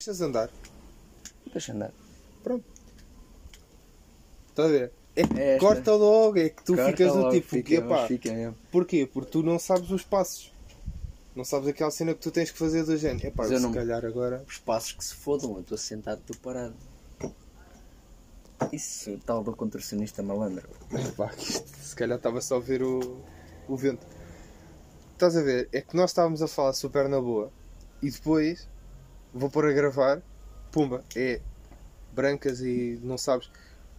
Deixas andar. Deixa andar. Pronto. Estás a ver? É que esta. corta logo, é que tu Corta ficas do logo, tipo, fica, que pá, fica mesmo. porquê? Porque tu não sabes os passos. Não sabes aquela cena que tu tens que fazer do género. Epá, Mas eu se não- calhar agora. Os passos que se fodam, eu estou sentado, estou parado. Isso, tal do contorcionista malandro. Epá, que isto, se calhar estava só a ver o, o vento. Estás a ver? É que nós estávamos a falar super na boa e depois vou pôr a gravar, pumba, é brancas e não sabes.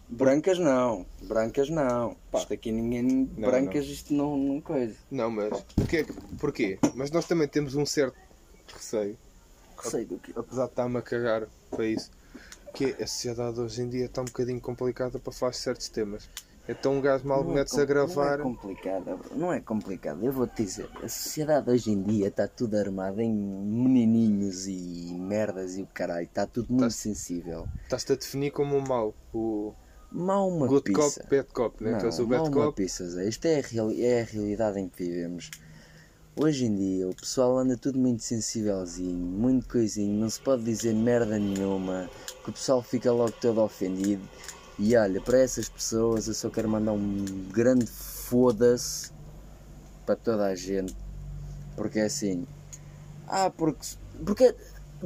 Brancas não, brancas não. Isto aqui ninguém. Não, brancas isto não, não coisa. Não, mas. Porquê? Porquê? Mas nós também temos um certo receio. Receio do que. apesar de estar-me a cagar para isso, que é, a sociedade hoje em dia está um bocadinho complicada para falar certos temas. Então um gajo mal Não é a gravar. Não é complicado, não é complicado. Eu vou-te dizer, a sociedade hoje em dia está tudo armada em menininhos e merdas e o caralho. Está tudo muito sensível. Estás-te a definir como um mau. O Mal uma good pizza. cop, bad cop, né? Não, mal uma cop. pizza, Zé. Isto é a, real- é a realidade em que vivemos. Hoje em dia o pessoal anda tudo muito sensívelzinho, muito coisinho, não se pode dizer merda nenhuma, que o pessoal fica logo todo ofendido. E olha, para essas pessoas eu só quero mandar um grande foda-se para toda a gente. Porque é assim. Ah, porque. Porque.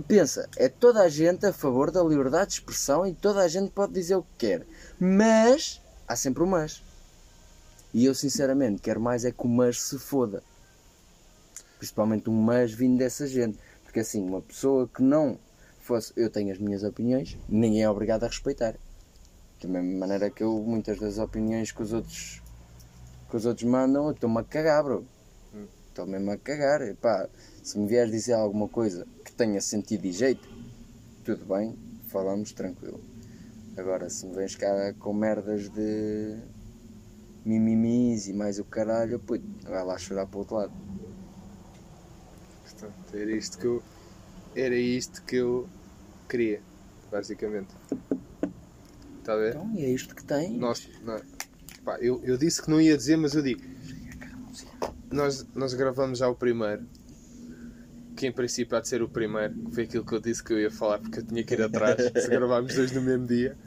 Pensa, é toda a gente a favor da liberdade de expressão e toda a gente pode dizer o que quer. Mas. Há sempre o mas. E eu sinceramente quero mais é que o mas se foda. Principalmente um mas vindo dessa gente. Porque assim, uma pessoa que não fosse. Eu tenho as minhas opiniões, ninguém é obrigado a respeitar. Da mesma maneira que eu, muitas das opiniões que os outros, que os outros mandam, eu estou-me a cagar, bro. Estou mesmo a cagar. Epá, se me vieres dizer alguma coisa que tenha sentido e jeito, tudo bem, falamos tranquilo. Agora, se me vens cá com merdas de mimimis e mais o caralho, puto, vai lá chorar para o outro lado. Portanto, era isto que eu. Era isto que eu queria, basicamente. Está a ver? Então, e é isto que tem. Nós, não, pá, eu, eu disse que não ia dizer, mas eu digo. Nós, nós gravamos já o primeiro. Que em princípio há de ser o primeiro. que Foi aquilo que eu disse que eu ia falar porque eu tinha que ir atrás. se gravarmos dois no mesmo dia.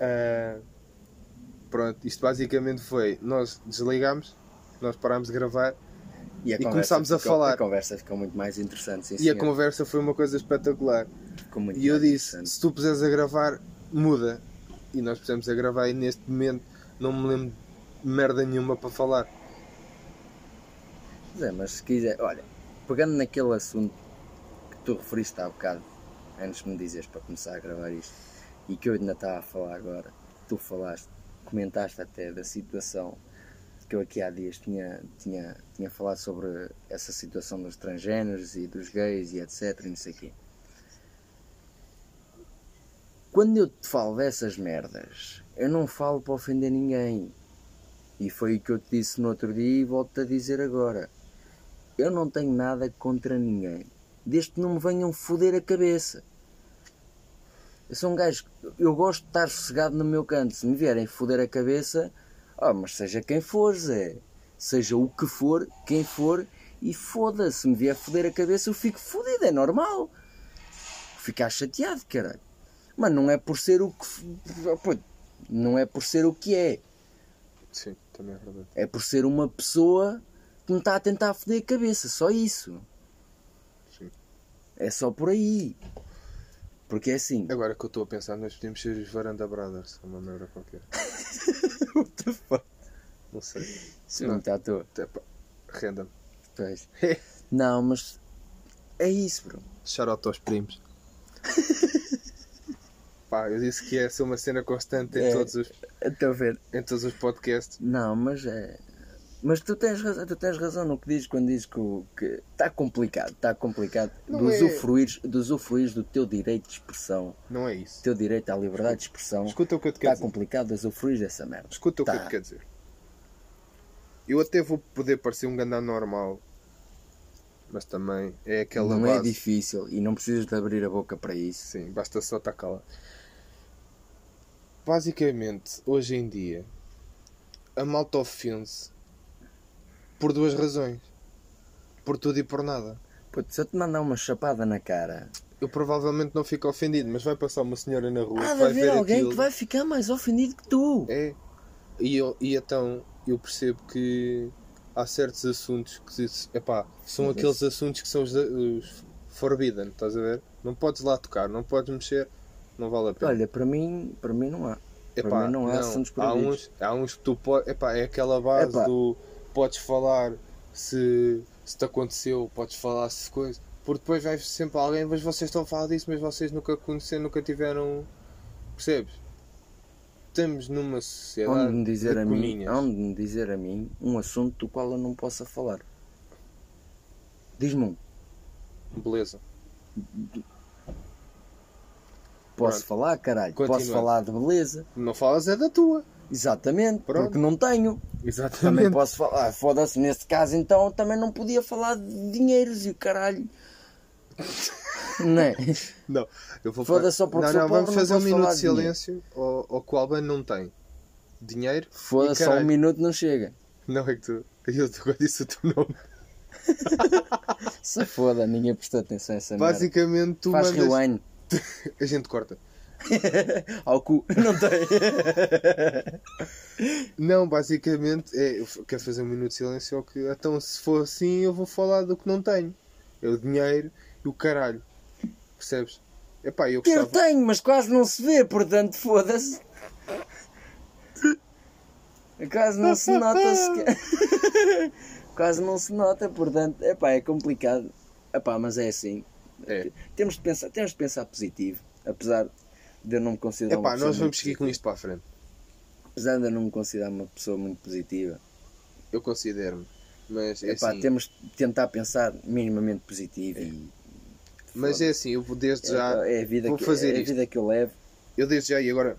Ah, pronto, isto basicamente foi. Nós desligámos, nós parámos de gravar E, a e começámos a ficou- falar. A conversa ficou muito mais interessante, sim, e a senhor. conversa foi uma coisa espetacular. E eu disse: se tu puseres a gravar, muda. E nós pusemos a gravar e neste momento não me lembro de merda nenhuma para falar. Pois é, mas se quiser, olha, pegando naquele assunto que tu referiste há bocado, antes de me dizeres para começar a gravar isto, e que eu ainda estava a falar agora, tu falaste, comentaste até da situação que eu aqui há dias tinha, tinha, tinha falado sobre essa situação dos transgêneros e dos gays e etc e não sei o quê. Quando eu te falo dessas merdas, eu não falo para ofender ninguém. E foi o que eu te disse no outro dia e volto-te a dizer agora. Eu não tenho nada contra ninguém. Desde que não me venham foder a cabeça. Eu sou um gajo. Eu gosto de estar sossegado no meu canto. Se me vierem foder a cabeça, oh, mas seja quem for, Zé. Seja o que for, quem for, e foda-se. Se me vier foder a cabeça, eu fico fodido. É normal. Ficar chateado, caralho. Mas não é por ser o que. Pô, Não é por ser o que é. Sim, também é verdade. É por ser uma pessoa que me está a tentar foder a cabeça, só isso. Sim. É só por aí. Porque é assim. Agora que eu estou a pensar, nós podemos ser os Varanda Brothers, uma merda qualquer. What the fuck? Não sei. Isso é Não. muito à toa. Random. Pois. Não, mas. É isso, bro. Shout out aos primos. Pá, eu disse que ia ser uma cena constante em, É. todos, os, Estou a ver. em todos os podcasts. Não, mas é. Mas tu tens razão, tu tens razão no que dizes quando dizes que está complicado, está complicado Não de é- usufruires, de usufruires do teu direito de expressão, Não é isso. teu direito à liberdade de expressão. Escuta o que eu te quero Está dizer. complicado de usufruir dessa merda. Escuta o que eu Tá. te quero dizer. Eu até vou poder parecer um gandão normal, mas também é aquela não é base. difícil e não precisas de abrir a boca para isso. Sim, basta só estar cala. Basicamente, hoje em dia, a malta ofende-se por duas razões. Por tudo e por nada. Puto, se eu te mandar uma chapada na cara eu provavelmente não fico ofendido, mas vai passar uma senhora na rua Há de vai haver ver alguém aquilo. que vai ficar mais ofendido que tu. É. E, eu, e então eu percebo que há certos assuntos que epá, são aqueles assuntos que são os, os forbidden, estás a ver? Não podes lá tocar, não podes mexer, não vale a pena. Olha, para mim, para mim não há. Epá, para mim não há assuntos há proibidos. uns, há uns que tu podes. Epá, é aquela base Epá. do podes falar se, se te aconteceu, podes falar se coisa. Porque depois vai sempre alguém, mas vocês estão a falar disso, mas vocês nunca conheceram, nunca tiveram. Percebes? Estamos numa sociedade. Onde me dizer de a mim, onde me dizer a mim um assunto do qual eu não possa falar. Diz-me um. Beleza. Posso Pronto. falar, caralho. Posso falar de beleza. Não falas é da tua. Exatamente, Pronto. porque não tenho. Também Exatamente. posso falar. Ah, Foda-se, nesse caso então também não podia falar de dinheiros e o caralho. não é? Não, eu vou Foda-se só porque Não, não, pobre, vamos fazer um minuto falar de de silêncio ao, ao que o Alban não tem. Dinheiro. Foda-se, só um minuto não chega. Não é que tu. Eu agora disse o teu nome. Se foda, ninguém prestou atenção a essa merda. Basicamente, tu Faz mandas. rewind A gente corta. ao cu. Não tem. Não, basicamente, é, eu quero fazer um minuto de silêncio que. Então, se for assim, eu vou falar do que não tenho. É o dinheiro e o caralho. Percebes? Epá, eu Eu gostava. tenho, mas quase não se vê, portanto foda-se. Quase não se nota sequer. Quase não se nota, portanto, epá, é complicado. Epá, mas é assim. É. Temos de pensar, temos de pensar positivo, apesar de eu não me considerar uma Epá, pessoa nós vamos seguir com isto para a frente. Apesar de eu não me considerar uma pessoa muito positiva. Eu considero-me. Mas é Epá, assim. temos de tentar pensar minimamente positivo e Mas é assim, eu vou desde já. é, é a vida vou que, fazer é a vida que eu levo. Eu desde já, e agora,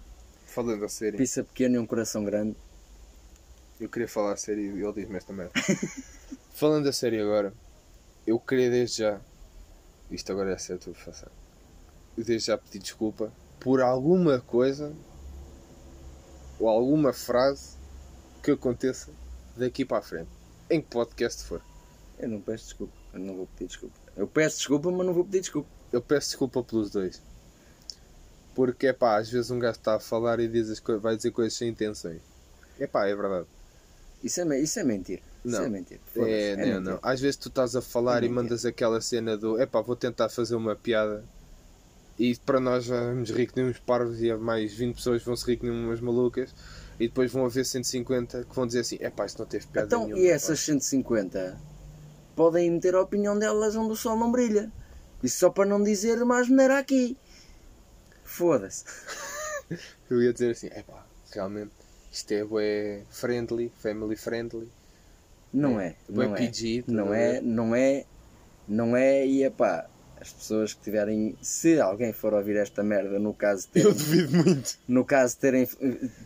falando a sério, Pisa pequeno e um coração grande. eu queria falar a sério e ele diz-me esta merda. falando a sério agora, eu queria desde já. Isto agora é certo, vou fazer. Desde já pedir desculpa por alguma coisa ou alguma frase que aconteça daqui para a frente. Em que podcast for. Eu não peço desculpa. Eu não vou pedir desculpa. Eu peço desculpa, mas não vou pedir desculpa. Eu peço desculpa pelos dois. Porque é pá, às vezes um gajo está a falar e diz as vai dizer coisas sem intenções. É pá, é verdade. Isso é, isso é mentira. Isso Não. é mentira. Foda-se, É, não, mentira. não. Às vezes tu estás a falar É e mandas aquela cena do epá, vou tentar fazer uma piada e para nós vamos rir que nem uns parvos e mais 20 pessoas vão se rir que nem umas malucas e depois vão haver 150 que vão dizer assim, epá, isto não teve piada Então, nenhuma. e pá." essas 150 podem meter a opinião delas onde o sol não brilha. Isso só para não dizer mais maneira aqui. Foda-se. Eu ia dizer assim, epá, realmente isto é bué friendly, family friendly. Não É, é. bué Não é. PG, estás a Não é. Não é. Não é. E epá. As pessoas que tiverem. Se alguém for ouvir esta merda, no caso de Eu terem, duvido muito. no caso de terem,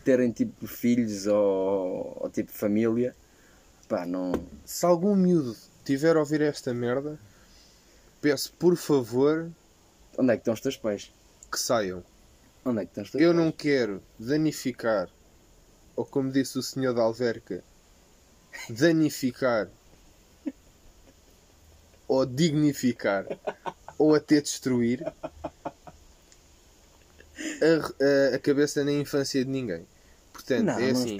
terem tipo filhos ou, ou tipo família, pá, não. Se algum miúdo tiver a ouvir esta merda, peço por favor Onde é que estão os teus pais? que saiam. Onde é que estão os teus Eu pais? não quero danificar, ou como disse o senhor da Alverca, danificar, ou dignificar, ou até destruir a, a- a cabeça na infância de ninguém. Portanto, Não, é assim: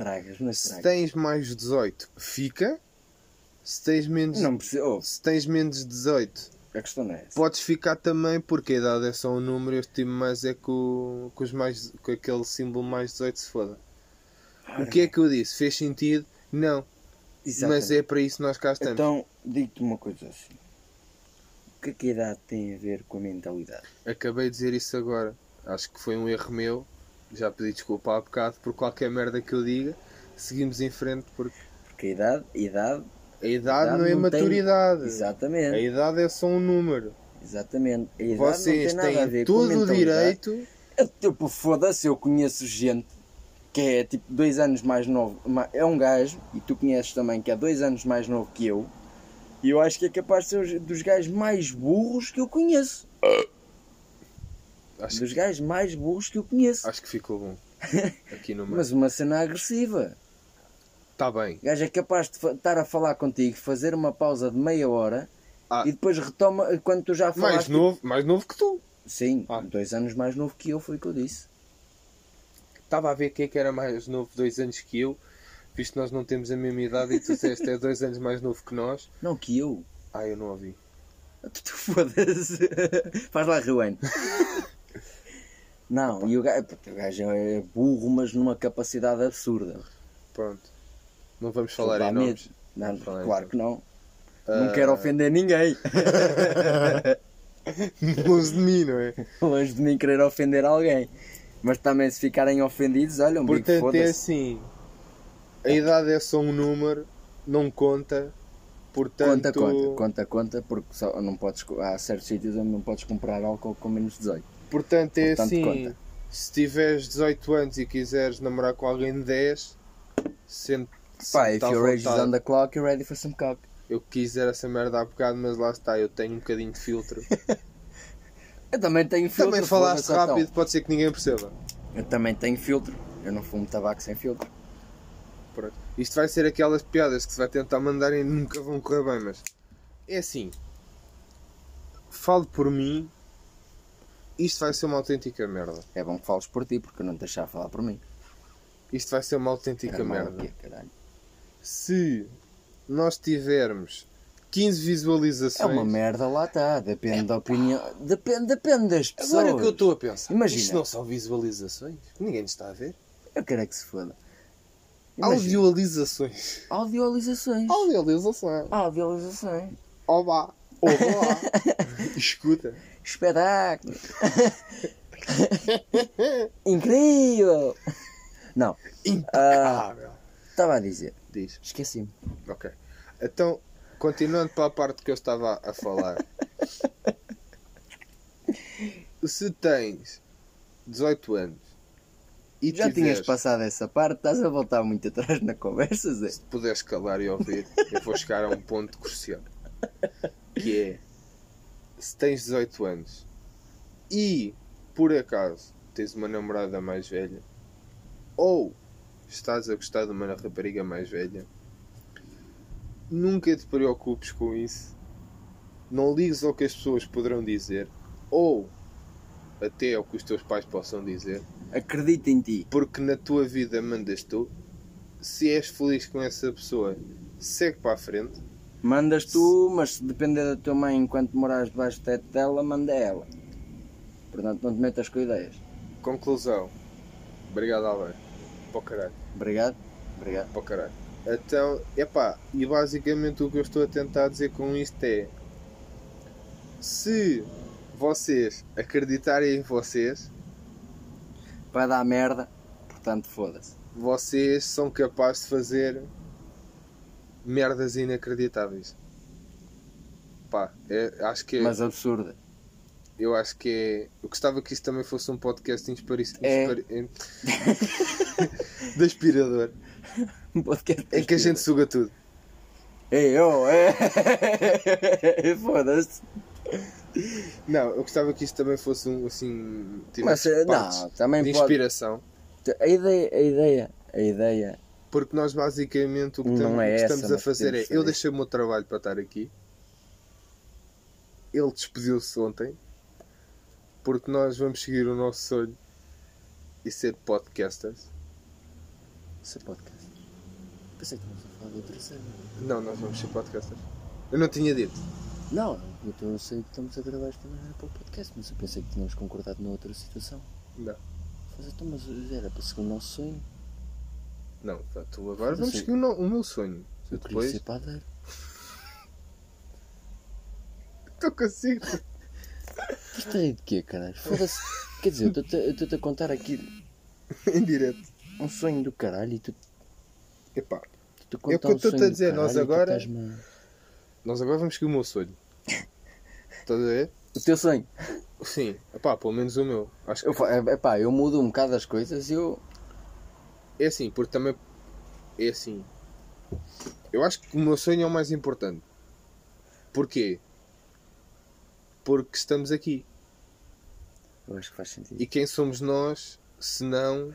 se tens mais de 18, fica. Se tens menos, Não precisa. Oh, se tens menos de 18, a questão é essa. Podes ficar também, porque a idade é só um número, eu estimo mais é com, com, os mais, com aquele símbolo mais 18 se foda. O que é que eu disse? Fez sentido? Não. Exatamente. Mas é para isso que nós cá estamos. Então, digo-te uma coisa assim. O que é que a idade tem a ver com a mentalidade? Acabei de dizer isso agora. Acho que foi um erro meu. Já pedi desculpa há bocado por qualquer merda que eu diga. Seguimos em frente porque Porque a idade, a idade, a idade idade não é não tem- maturidade. exatamente, A idade é só um número. exatamente. A idade Vocês não tem nada a têm ver com todo o mentalidade. direito. Eu, tipo, foda-se, eu conheço gente que é tipo dois anos mais novo. É um gajo, e tu conheces também, que é dois anos mais novo que eu. E eu acho que é capaz de ser os- dos gajos mais burros que eu conheço. Acho, Dos gajos mais burros que eu conheço. acho que ficou bom. Aqui no meio. Mas uma cena agressiva. Está bem. O gajo é capaz de estar a falar contigo, fazer uma pausa de meia hora Ah. E depois retoma quando tu já falaste. Mais novo, mais novo que tu. Sim, Ah. dois anos mais novo que eu, foi o que eu disse. Estava a ver quem é que era mais novo, dois anos que eu. Visto que nós não temos a mesma idade e tu disseste é dois anos mais novo que nós. Não, que eu. Ah, eu não ouvi. Tu, tu foda-se. Faz lá rewind. Não, e o gajo, o gajo é burro, mas numa capacidade absurda. Pronto. Não vamos falar em nomes. Não, falar em claro nomes. que não. Ah, Não quero ofender ninguém. Longe de mim, não é? Longe de mim querer ofender alguém. Mas também se ficarem ofendidos, olha, um bico Portanto, é assim. A idade é só um número, não conta. Conta, Portanto, conta, conta, conta, porque só não podes, há certos sítios onde não podes comprar álcool com menos de 18. portanto é Portanto, assim. conta. Se tiveres 18 anos e quiseres namorar com alguém de 10, sempre. Pá, if à your age is on the clock, you're ready for some cock. Eu quiser essa merda há bocado, mas lá está, eu tenho um bocadinho de filtro. Eu também tenho filtro. Também falaste então. rápido, pode ser que ninguém perceba. Eu também tenho filtro. Eu não fumo tabaco sem filtro. Pronto. Isto vai ser aquelas piadas que se vai tentar mandar e nunca vão correr bem, mas é assim. Falo por mim, isto vai ser uma autêntica merda. É bom que fales por ti, porque eu não te deixava falar por mim. Isto vai ser uma autêntica merda. aqui, caralho. Se nós tivermos 15 visualizações. É uma merda, lá está. Depende da opinião. Depende, depende das pessoas. Agora que eu estou a pensar, Imagina. isto não são visualizações? Ninguém nos está a ver. Eu quero é que se foda. Imagina. Audiolizações. Audiolizações. Audiolizações. Audiolizações. Oba. Oba. Escuta. Espetáculo. Incrível. Não, Impecável. estava a dizer. Diz. Esqueci-me. Ok. Então, continuando para a parte que eu estava a falar. Se tens 18 anos e Já tiveres, tinhas passado essa parte, estás a voltar muito atrás na conversa, Zé. se puderes calar e ouvir, eu vou chegar a um ponto crucial. Que é, se tens 18 anos e, por acaso, tens uma namorada mais velha, ou estás a gostar de uma rapariga mais velha, nunca te preocupes com isso. Não ligues ao que as pessoas poderão dizer, ou até ao que os teus pais possam dizer, Acredita em ti. porque na tua vida mandas tu. Se és feliz com essa pessoa, segue para a frente. Mandas tu, mas se depender da tua mãe enquanto morares debaixo do teto dela, manda ela. Portanto, não te metas com ideias. Conclusão. Obrigado, Alberto. Para o caralho. Obrigado. Obrigado. Para o caralho. Então, epá, e basicamente o que eu estou a tentar dizer com isto é se vocês acreditarem em vocês, Vai dar merda, portanto, foda-se. vocês são capazes de fazer merdas inacreditáveis. Pá, é- acho que é, Mas absurda. eu acho que é. Eu gostava que isto também fosse um podcast inspiri... É. de aspirador. Um podcast Em que a gente suga tudo. Ei, oh, é. Foda-se. Não, eu gostava que isto também fosse um assim. Mas, tivesse eh, não, também de pode. inspiração. A ideia, a ideia, a ideia. Porque nós basicamente o que, Não estamos, é que essa, estamos a mas fazer é. Eu deixei o meu trabalho para estar aqui. Ele despediu-se ontem. Porque nós vamos seguir o nosso sonho e ser podcasters. É podcast. Pensei que estávamos a falar de outra cena. Não, nós vamos ser podcasters. Eu não tinha dito. Não, eu eu sei que estamos a gravar esta maneira para o podcast, mas eu pensei que tínhamos concordado na outra situação. Não. Mas, então, mas era para seguir o nosso sonho. Não, pá, tu agora Eu vamos seguir o, no- o meu sonho. Eu queria Depois. ser padeiro. Estou consigo. Isto é de quê, caralho? Foda-se. Quer dizer, eu estou-te a- eu estou-te a contar aqui em direto. um sonho do caralho e tu Epá, tu É o que eu sonho a dizer, nós caralho tu agora- nós agora vamos seguir o meu sonho. Estás a ver? O teu sonho. Sim, epá, pelo menos o meu. Acho que Eu, fa- é, pá, eu mudo um bocado as coisas e eu. É assim, porque também. É assim. Eu acho que o meu sonho é o mais importante. Porquê? Porque estamos aqui. Eu acho que faz sentido. E quem somos nós, se não.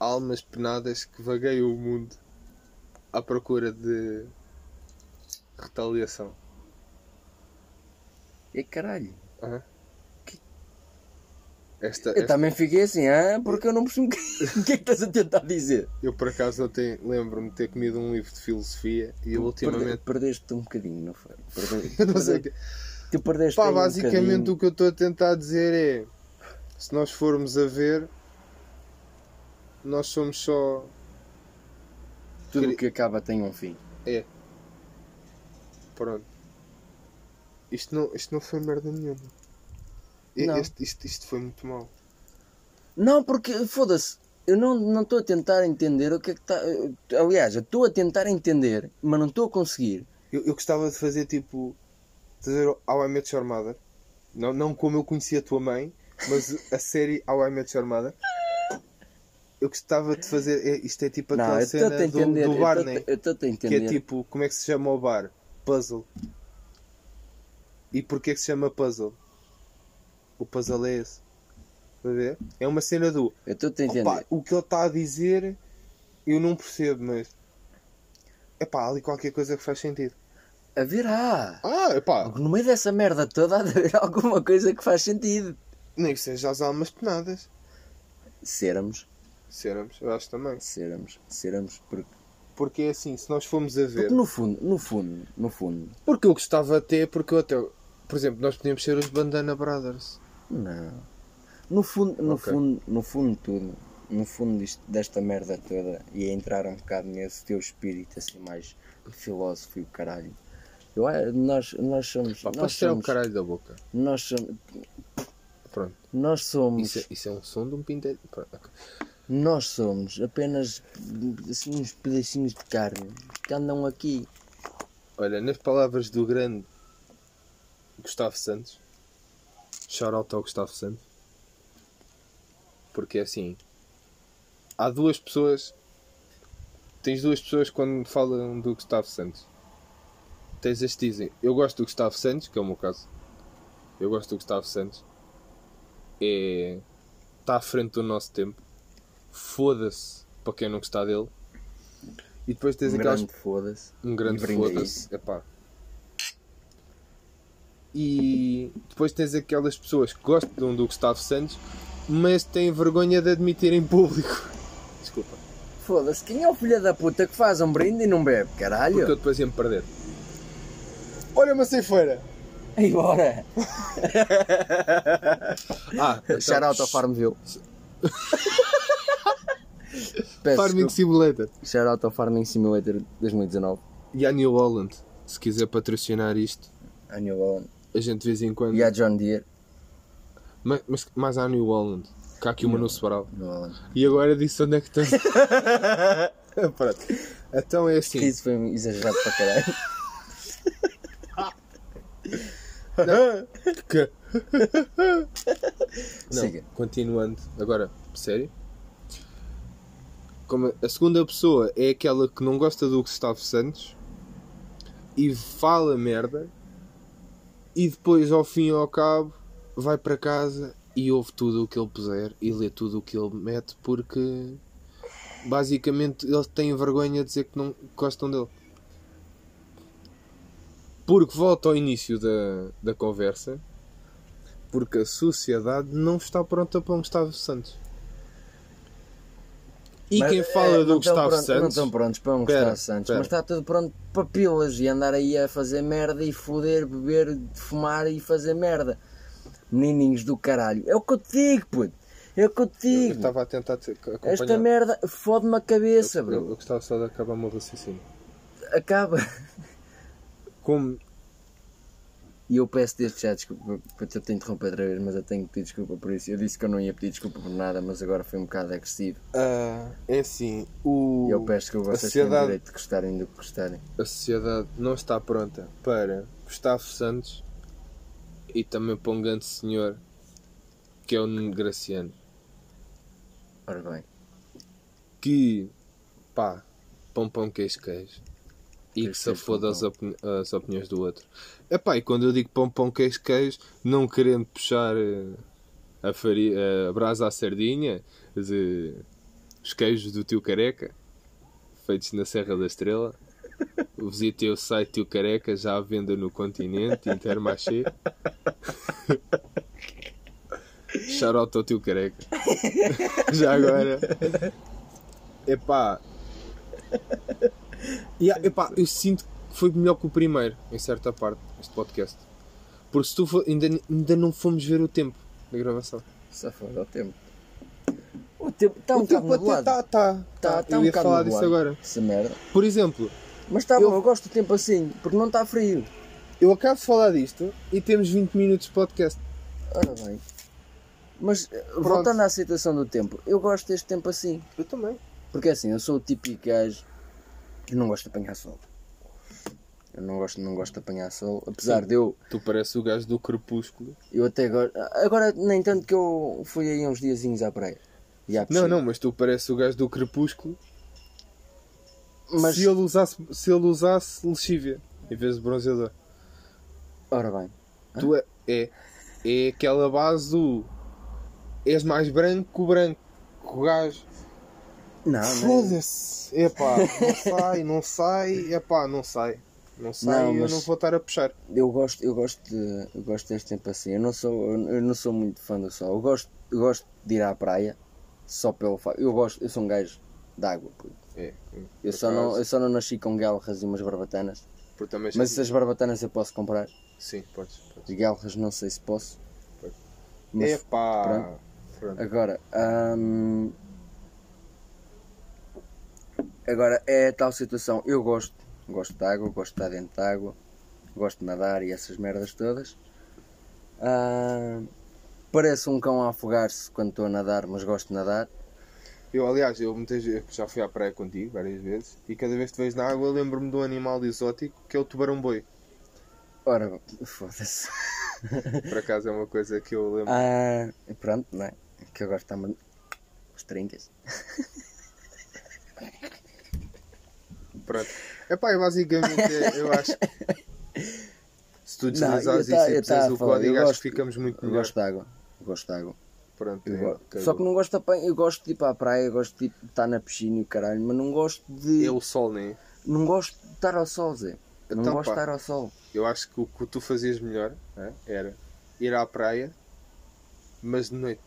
Almas penadas que vagueiam o mundo à procura de Retaliação. E caralho. Aham. Esta, Eu esta- também fiquei assim, ah, porque eu não percebo o que, o que é que estás a tentar dizer. eu por acaso ontem lembro-me de ter comido um livro de filosofia e eu ultimamente. Perde- Perdeste-te um bocadinho, não foi? Perde- Eu não sei que. Tu perdeste Pá, um basicamente bocadinho. o que eu estou a tentar dizer é se nós formos a ver, nós somos só. Tudo o que acaba tem um fim. É. Pronto. Isto não, isto não foi merda nenhuma. Não. Este, isto, isto foi muito mal. Não, porque, foda-se, eu não estou a tentar entender o que é que está... Aliás, eu estou a tentar entender, mas não estou a conseguir. Eu, eu gostava de fazer tipo. Fazer How I Met Your Mother. Não, não como eu conhecia a tua mãe, mas a série How I Met Your Mother. Eu gostava de fazer. é- isto é tipo Não, aquela a cena do, entender. do Barney. Eu estou a Que entender. é tipo, como é que se chama o bar? Puzzle. E porquê que se chama puzzle? O puzzle é esse. Estás a ver? É uma cena do. Eu estou a entender. Opa, o que ele está a dizer eu não percebo, mas. Epá, há ali qualquer coisa que faz sentido. Haverá. Ah, epá, No meio dessa merda toda há de haver alguma coisa que faz sentido. nem que seja as almas penadas. Seramos, Seramos, eu acho também. seramos, seramos. Porque, Porque é assim, se nós formos a ver. porque no fundo, no fundo, no fundo, Porque eu gostava até, porque eu até. Por exemplo, nós podíamos ser os Bandana Brothers. não. No fundo, no Ok. fundo, no fundo tudo, no fundo disto, desta merda toda, e a entrar um bocado nesse teu espírito assim mais filósofo e o caralho. Eu, nós, nós somos, Pá, nós tirar o somos, caralho da boca. nós somos, Pronto. nós somos, Isso, é- isso é um som de um pinteiro. Pronto. Nós somos apenas assim, uns pedacinhos de carne que andam aqui. Olha, nas palavras do grande Gustavo Santos, shout out ao Gustavo Santos, porque é assim, há duas pessoas, tens duas pessoas quando falam do Gustavo Santos. Tens as que dizem, eu gosto do Gustavo Santos, que é o meu caso, eu gosto do Gustavo Santos, é, está à frente do nosso tempo, foda-se para quem não gostar dele, e depois tens Um aquelas grande foda-se. um grande E foda-se. Epá. E depois tens aquelas pessoas que gostam do Gustavo Santos, mas têm vergonha de admitir em público. Desculpa. Foda-se, quem é o filho da puta que faz um brinde e não bebe, caralho? Porque eu depois ia-me perder. Olha uma ceifeira! Aí bora! Ah, então, Shout out ao Farmville. Farming. Simulator. Shout out ao Farming Simulator 2019. E a New Holland. Se quiser patrocinar isto, A New Holland. a gente de vez em quando. E a John Deere. Mas, mas mais à New Holland. Que há aqui uma no Sobral. E agora disse onde é que estás. Pronto. Então é assim. Isso foi exagerado para caralho. Que? Não, Siga. continuando. Agora, sério? Como a segunda pessoa é aquela que não gosta do Gustavo Santos e fala merda e depois ao fim e ao cabo vai para casa e ouve tudo o que ele puser e lê tudo o que ele mete porque basicamente ele tem vergonha de dizer que não gostam dele. Porque volta ao início da, da conversa porque a sociedade não está pronta para um Gustavo Santos. E Mas, quem fala é, do não Gustavo Não Santos estão prontos para um Pera, Gustavo Santos, pera. mas está tudo pronto para pilas e andar aí a fazer merda e foder, beber, fumar e fazer merda. Menininhos do caralho. É o que eu te digo, puto. É o que eu te eu digo. estava a tentar te acompanhar. Esta merda fode-me a cabeça, eu, eu, bro. eu gostava só de acabar o meu raciocínio. Acaba. Como E eu peço desde já desculpa para te te interromper outra vez, mas eu tenho que pedir desculpa por isso. Eu disse que eu não ia pedir desculpa por nada, mas agora foi um bocado agressivo. ah, é assim, o, eu peço que a vocês sociedade- direito de gostarem do que gostarem. a sociedade não está pronta para Gustavo Santos e também para um grande senhor que é o Nuno Graciano. Ora bem. que pá, pão pão queijo queijo e que se foda as, opini- as opiniões do outro. Epá, e quando eu digo pão pão queijo queijo, não querendo puxar eh, a, farinha, a brasa à sardinha de os queijos do tio careca feitos na Serra da Estrela, Visitei o site Tio Careca, já à venda no continente, Intermarché. Shoutout ao Tio Careca. Já agora. Epá. Yeah, epá, eu sinto que foi melhor que o primeiro, em certa parte, este podcast. Porque se tu for, ainda, ainda não fomos ver o tempo da gravação. Só fora o tempo. O tempo está um bocado nublado. está, está. Tá, tá eu um ia falar disso agora. Essa merda. Por exemplo, Mas está Eu- bom, eu gosto do tempo assim, porque não está frio. eu acabo de falar disto e temos 20 minutos de podcast. Ora bem. Mas eh, voltando à situação do tempo, eu gosto deste tempo assim. Eu também. Porque assim, eu sou o típico gajo que não gosta de apanhar sol. Eu não gosto, não gosto de apanhar sol. Apesar Sim. de eu, Tu pareces o gajo do crepúsculo. eu até gosto. Agora, nem tanto que eu fui aí uns diazinhos à praia. À Não, não, mas tu pareces o gajo do crepúsculo Mas, se, ele usasse, se ele usasse lexívia em vez de bronzeador. ora bem. Tu é, é, é aquela base do. És mais branco que o branco. O gajo. Não, não. Foda-se! Epá, não sai, não sai, epá, não sai. Não sai Não, eu não vou estar a puxar. Eu gosto, eu gosto de, eu gosto deste tempo assim. Eu não sou, eu não sou muito fã do sol. Eu gosto, eu gosto de ir à praia só pelo facto. Eu gosto, eu sou um gajo de água. É, Eu só não, eu só não nasci com guelras e umas barbatanas. já- Mas essas barbatanas eu posso comprar. Sim, podes. podes. As guelras não sei se posso. Mas Epá! pronto. Pronto. agora, hum, agora é tal situação. Eu gosto, gosto de água, gosto de estar dentro de água, gosto de nadar e essas merdas todas. Ah, Parece um cão a afogar-se quando estou a nadar, mas gosto de nadar. Eu, aliás, eu muitas vezes já fui à praia contigo várias vezes e cada vez que te vejo na água eu lembro-me de um animal exótico que é o tubarão-boi. Ora, foda-se. Por acaso é uma coisa que eu lembro. Ah, pronto, não é? Que agora está-me os trincas. Pronto. É basicamente, eu acho que se tu deslizares eu tá- isso e eu tá puseres a o código, eu acho gosto- que ficamos muito Eu melhor. gosto de água. Eu gosto de água. Pronto, Eu é. Só que não gosto de apanhar. Eu gosto de ir para a praia, eu gosto de estar na piscina e o caralho, mas não gosto de. É o sol, né? Não gosto de estar ao sol, Zé. Não Então, gosto pá. de estar ao sol. Eu acho que o que tu fazias melhor né, era ir à praia, mas de noite,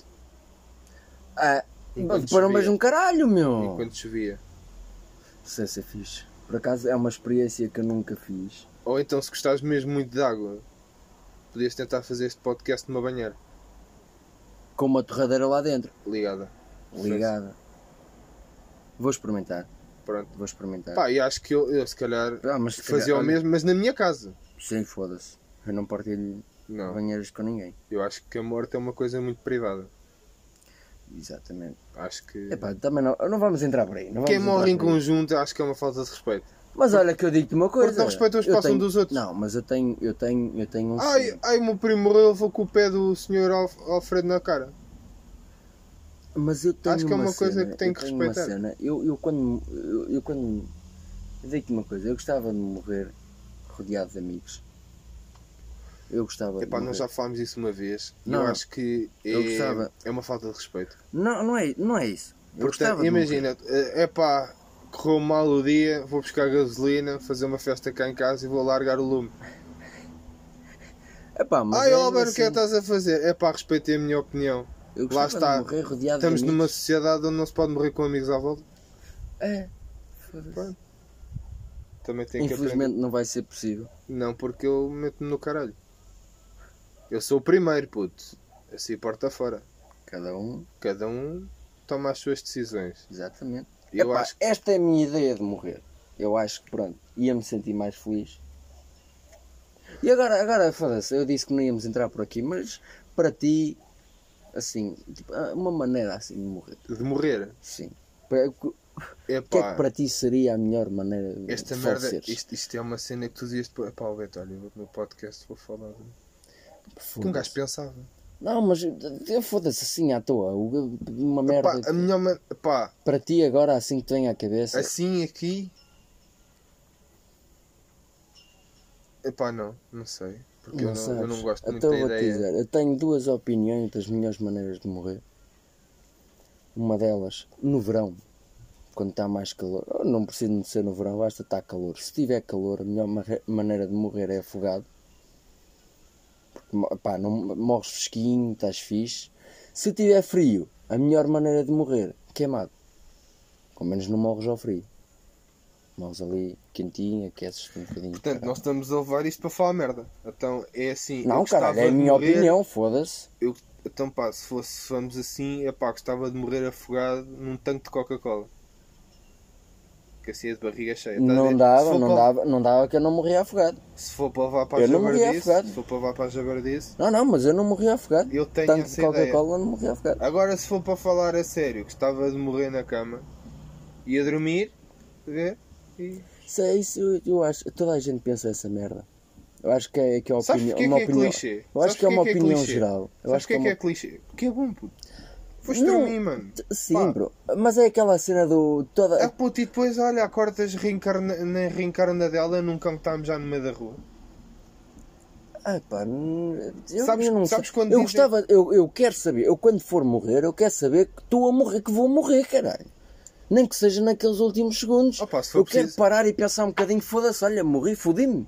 Ah, depois não um caralho, meu. enquanto chovia. Isso é ser fixe. Por acaso é uma experiência que eu nunca fiz. Ou então, se gostares mesmo muito de água, podias tentar fazer este podcast numa banheira Com uma torradeira lá dentro, ligada. ligada. Vou experimentar. Pronto. Vou experimentar. Pá, e acho que eu, eu se calhar Ah, mas se fazia calhar- o mesmo, mas na minha casa. Sim, foda-se. Eu não partilho Não, banheiros com ninguém. eu acho que a morte é uma coisa muito privada. Exatamente. Acho que. Epá, também não, não vamos entrar por aí. não Quem morre em conjunto acho que é uma falta de respeito. Mas olha que eu digo-te uma coisa. Porque não respeitam o espaço um tenho- dos outros. Não, mas eu tenho, eu tenho, eu tenho um Ai, ai, meu primo morreu, levou com o pé do Sr. Alf- Alfredo na cara. Mas eu tenho Acho que é uma coisa cena, que tem que uma respeitar. cena. Eu, eu quando. Eu, eu quando. Eu digo-te uma coisa. Eu gostava de morrer rodeado de amigos. Eu gostava Epá, nós já falámos isso uma vez. Não, eu acho que eu é, gostava. é uma falta de respeito. Não, não é, não é isso. Eu Portanto, gostava imagina, é pá, correu mal o dia, vou buscar gasolina, fazer uma festa cá em casa e vou largar o lume. Epá, mas Ai, é Albert, o que é que assim, estás a fazer? É pá, respeitei a minha opinião. eu lá está. de morrer rodeado Estamos numa sociedade onde não se pode morrer com amigos à volta. É. Também tem que aprender. Infelizmente não vai ser possível. Não, porque eu meto-me no caralho. Eu sou o primeiro, puto. Assim, porta fora. Cada um, Cada um toma as suas decisões. exatamente. Eu Epá, acho Esta é a minha ideia de morrer. Eu acho que pronto, ia-me sentir mais feliz. E agora, agora foda-se, eu disse que não íamos entrar por aqui, mas para ti, assim, tipo, uma maneira assim de morrer. de morrer. Sim. O que É que para ti seria a melhor maneira de esta merda, isto, isto é uma cena que tu dizias depois. Pá, o Beto, olha, no podcast vou falar. de- Que um gajo pensava. Não, mas foda-se assim à toa. Uma merda. Pá, a melhor man... pá, Para ti agora, assim que te vem à cabeça. assim aqui. Epá, não, não sei. Porque eu, não, eu não gosto muito Então da vou-te ideia. dizer, eu tenho duas opiniões das melhores maneiras de morrer. Uma delas, no verão, quando está mais calor. Não precisa de ser no verão, basta estar calor. Se tiver calor, a melhor maneira de morrer é afogado. Pá, não morres fresquinho, estás fixe. Se tiver frio, a melhor maneira de morrer, queimado. Com menos não morres ao frio. Morres ali quentinho, aqueces um bocadinho. Portanto, nós estamos a levar isto para falar merda. Então é assim. Não, caralho, é a minha morrer- opinião, foda-se. Eu, então pá, se fosse se vamos assim, é pá, gostava de morrer afogado num tanque de Coca-Cola. Que assim é de barriga cheia. tá a Não dava, não para- dava, não dava que eu não morria afogado. Se for para levar para a Eu não morria jabardice, afogado. se for para levar para a jabardice, Não, não, mas eu não morria afogado. eu tenho Tanto essa. Coca-Cola não morria afogado. Agora se for para falar a sério, gostava de morrer na cama, ia dormir, a ver? E... Isso é isso, eu, acho. Toda a gente pensa essa merda. Eu acho que é, que é, Sabes opinião, é uma que é opinião. clichê? Eu acho que é uma é que é opinião geral. Eu acho que é é que é clichê? Porque é bom, puto. Foste Não. dormir, mano. Sim, Pá. bro. Mas é aquela cena do. Toda... Ah, puto, e depois, olha, acordas reencarna... na reencarna dela num cão que estamos já no meio da rua. Ah, pá, eu, Sabes- eu não sabes sei. quando eu dizem- gostava, eu, eu quero saber, eu quando for morrer, eu quero saber que estou a morrer, que vou morrer, caralho. Nem que seja naqueles últimos segundos. Opa, se eu quero preciso- parar e pensar um bocadinho, foda-se, olha, morri, fodi-me.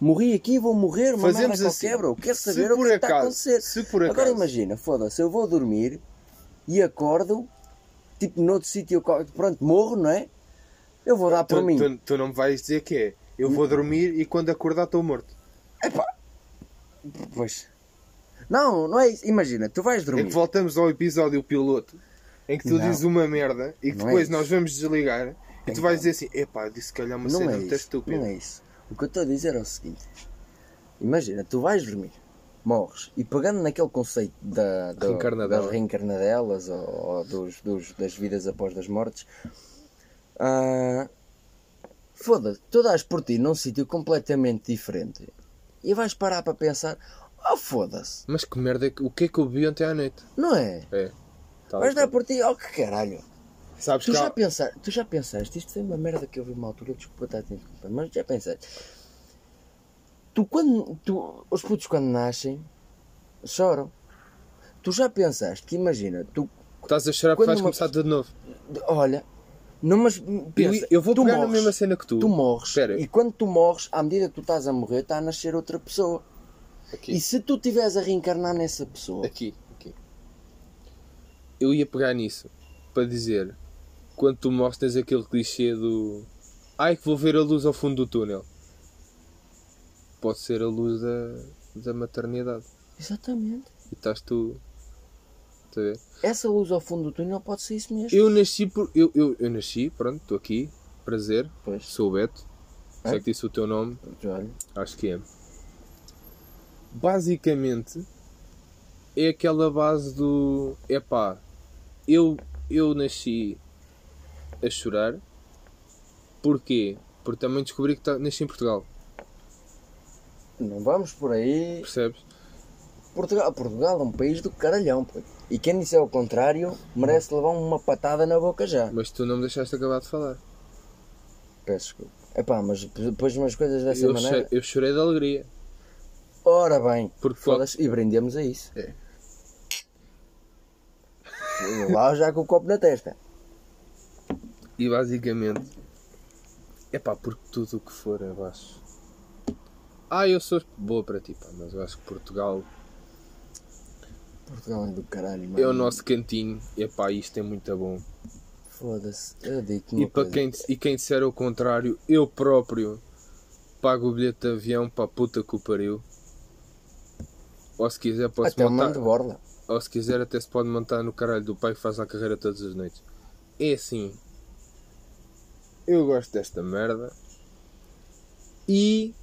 Morri aqui, vou morrer, uma Fazemos merda assim. qualquer, bro. Quero saber o que é que está a acaso- acontecer. se por Agora acaso- imagina, foda-se, eu vou dormir e acordo, tipo, noutro sítio, pronto, morro, não é? Eu vou dar por Tu, mim. tu, tu não me vais dizer que é. Eu vou dormir e quando acordar estou morto. Pois. Não, não é isso. Imagina, tu vais É dormir. que voltamos ao episódio piloto em que tu Não. dizes uma merda e que Não é depois isso. nós vamos desligar e tu Então. vais dizer assim: epá, disse se calhar uma Não cena é muito estúpida. Não é isso. O que eu estou a dizer é o seguinte: imagina, tu vais dormir, morres, e pegando naquele conceito da, da- Reencarnadela. das reencarnadelas ou, ou dos, dos- das vidas após das mortes, ah, foda-se, tu dás por ti num sítio completamente diferente e vais parar para pensar: oh foda-se, Mas que merda, é o que é que eu vi ontem à noite? não é? É. Vais dar por ti, oh que caralho. Sabes Tu que já, há- pensaste, tu já pensaste, isto foi uma merda que eu vi uma altura, desculpa estar a mas já pensaste. Tu quando. Tu, os putos quando nascem choram. Tu já pensaste que imagina, tu. estás a chorar porque vais uma começar tudo de novo. Olha, não, mas pensa, eu, eu vou pegar morres, na mesma cena que tu. Tu morres Espera. e quando tu morres, à medida que tu estás a morrer, está a nascer outra pessoa. Aqui. E se tu estiveres a reencarnar nessa pessoa, Aqui, aqui. Eu ia pegar nisso para dizer quando tu morres tens aquele clichê do ai que vou ver a luz ao fundo do túnel. Pode ser a luz da, da maternidade. exatamente. E estás tu. Estás a ver? Essa luz ao fundo do túnel pode ser isso mesmo. Eu nasci por. Eu, eu, eu nasci, pronto, estou aqui. Prazer. Pois. Sou o Beto. É? Sei que disse o teu nome. Olha, Acho que é. Basicamente é aquela base do epá, eu, eu nasci a chorar. Porquê? Porque também descobri que nasci em Portugal, não vamos por aí. percebes? Portugal, Portugal é um país do caralhão, pô. E quem disser o contrário merece levar uma patada na boca já. Mas tu não me deixaste acabar de falar. Peço desculpa. Epá, mas depois umas coisas dessa Eu, maneira. eu chorei de alegria. Ora bem, Porque foda-se, e brindemos a isso. É. Lá já com o copo na testa. E basicamente epá, porque tudo o que for abaixo. Ah, eu sou boa para ti, pá, mas eu acho que Portugal Portugal é do caralho, mano. é o nosso cantinho. Epá, isto é muito bom. Foda-se, eu digo-te E, para coisa. quem, e quem disser o contrário, eu próprio pago o bilhete de avião para a puta que o pariu. Ou se quiser, posso Até montar. borla. Ou se quiser, até se pode montar no caralho do pai que faz a carreira todas as noites. É assim. Eu gosto desta merda. E.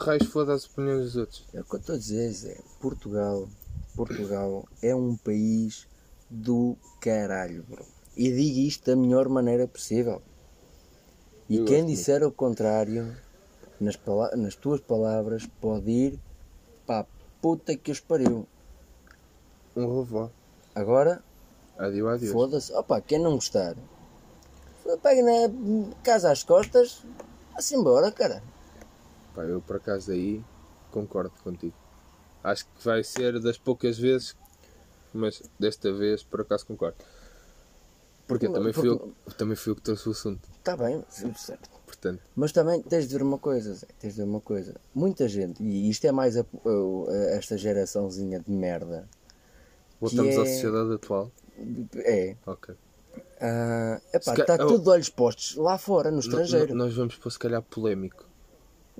Raios foda as opiniões dos outros. É o que eu estou a dizer, Zé. Portugal, Portugal é um país do caralho, bro. E digo isto da melhor maneira possível. E Eu quem disser o contrário, nas, nas tuas palavras, pode ir para a puta que os pariu. Um rovó. Agora, Adio, adeus. foda-se. Opa, quem não gostar, pega na casa às costas, vá-se embora, cara. Pá, eu por acaso aí concordo contigo. Acho que vai ser das poucas vezes, mas desta vez por acaso concordo. Porque eu também fui, Porque- eu, também fui eu que trouxe o assunto. Está bem, certo. Portanto, Mas também tens de ver uma coisa, Zé, tens de ver uma coisa. Muita gente, e isto é mais a- a- a- esta geraçãozinha de merda, voltamos é- à sociedade atual. é. Ok. ah, epá, Se ca- está eu- tudo de olhos postos lá fora, no estrangeiro. no- nós vamos pôr se calhar polémico.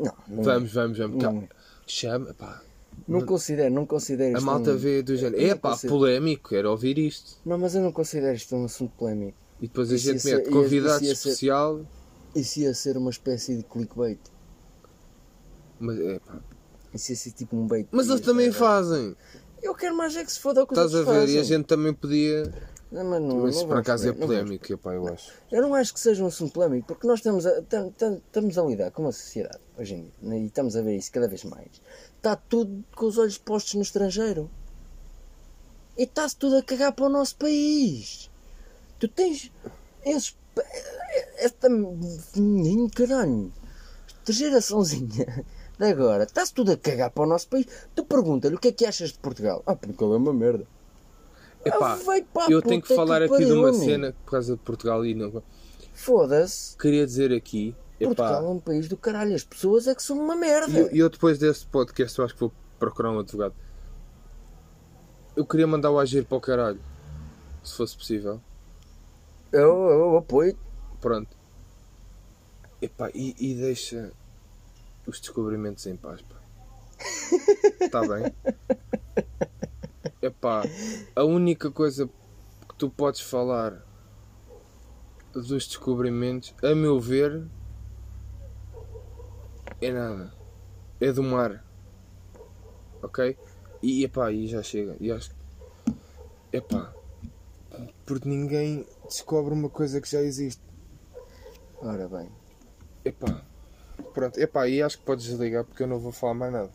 Não, não, Vamos, vamos, vamos. Não. Chama, pá. não considero, não considero A malta um- vê do género. É pá, polémico, era ouvir isto. Não, mas eu não considero isto um assunto polémico. E depois a Isso gente mete convidado isso ser- especial. Isso ia ser uma espécie de clickbait. Mas, é, pá. Isso ia ser tipo um bait. mas eles também fazem. Eu quero mais é que se foda o que Estás a ver? fazem. E a gente também podia. Não, mas não, Mas não por acaso é ver, não polémico, epá, eu acho. Eu não acho que seja um assunto polémico, porque nós estamos a, tam- tam- estamos a lidar com uma sociedade hoje em dia, né, e estamos a ver isso cada vez mais. Está tudo com os olhos postos no estrangeiro. E está-se tudo a cagar para o nosso país. Tu tens esses. Esta. menino, Caralho. Esta geraçãozinha de agora. Está-se tudo a cagar para o nosso país. Tu pergunta-lhe o que é que achas de Portugal. Ah, Portugal é uma merda. Epá, Ah, eu tenho que falar que aqui de uma cena por causa de Portugal e não. Foda-se. Queria dizer aqui. Portugal é Epá, um país do caralho. As pessoas é que são uma merda. e eu, eu depois deste podcast eu acho que vou procurar um advogado. Eu queria mandar o agir para o caralho. Se fosse possível. Eu, eu apoio. Pronto. Epá, e, e deixa os descobrimentos em paz, pá. Está bem? Epá, a única coisa que tu podes falar dos descobrimentos, a meu ver, é nada. É do mar. Ok? E epá, e já chega. E acho que. Epá. Porque ninguém descobre uma coisa que já existe. Ora bem. Epá. Pronto, epá, e acho que podes desligar porque eu não vou falar mais nada.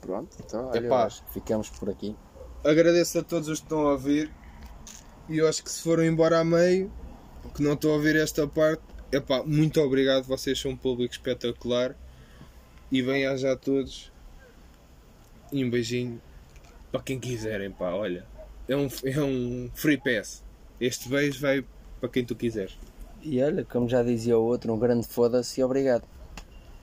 Pronto, então olha, Epá. ficamos por aqui. Agradeço a todos os que estão a ouvir. E eu acho que se foram embora a meio, que não estão a ouvir esta parte, epá, muito obrigado. Vocês são um público espetacular. E bem já a todos. E um beijinho para quem quiserem, pá. Olha, é um, é um free pass. Este beijo vai para quem tu quiseres. E olha, como já dizia o outro, um grande foda-se e obrigado.